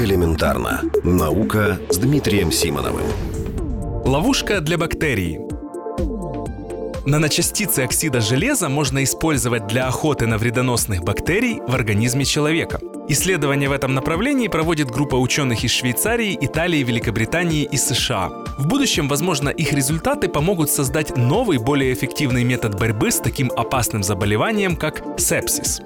Элементарно. Наука с Дмитрием Симоновым. Ловушка для бактерий. Наночастицы оксида железа можно использовать для охоты на вредоносных бактерий в организме человека. Исследования в этом направлении проводит группа ученых из Швейцарии, Италии, Великобритании и США. В будущем, возможно, их результаты помогут создать новый, более эффективный метод борьбы с таким опасным заболеванием, как сепсис.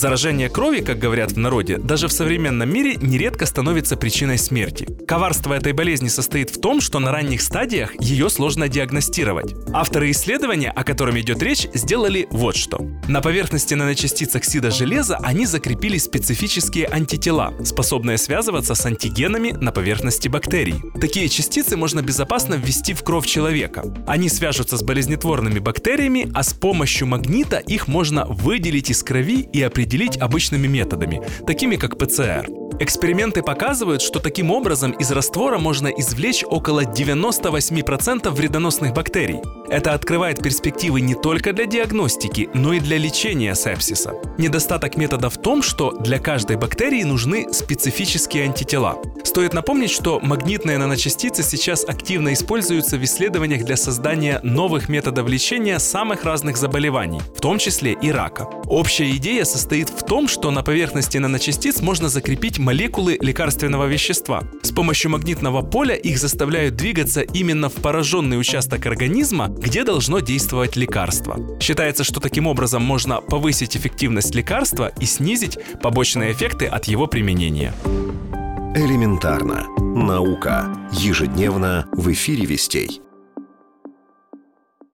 Заражение крови, как говорят в народе, даже в современном мире нередко становится причиной смерти. Коварство этой болезни состоит в том, что на ранних стадиях ее сложно диагностировать. Авторы исследования, о котором идет речь, сделали вот что. На поверхности наночастиц оксида железа они закрепили специфические антитела, способные связываться с антигенами на поверхности бактерий. Такие частицы можно безопасно ввести в кровь человека. Они свяжутся с болезнетворными бактериями, а с помощью магнита их можно выделить из крови и определить определить обычными методами, такими как ПЦР. Эксперименты показывают, что таким образом из раствора можно извлечь около 98% вредоносных бактерий. Это открывает перспективы не только для диагностики, но и для лечения сепсиса. Недостаток метода в том, что для каждой бактерии нужны специфические антитела. Стоит напомнить, что магнитные наночастицы сейчас активно используются в исследованиях для создания новых методов лечения самых разных заболеваний, в том числе и рака. Общая идея состоит в том, что на поверхности наночастиц можно закрепить молекулы лекарственного вещества. С помощью магнитного поля их заставляют двигаться именно в пораженный участок организма, где должно действовать лекарство. Считается, что таким образом можно повысить эффективность лекарства и снизить побочные эффекты от его применения. Элементарно. Наука. Ежедневно в эфире вестей.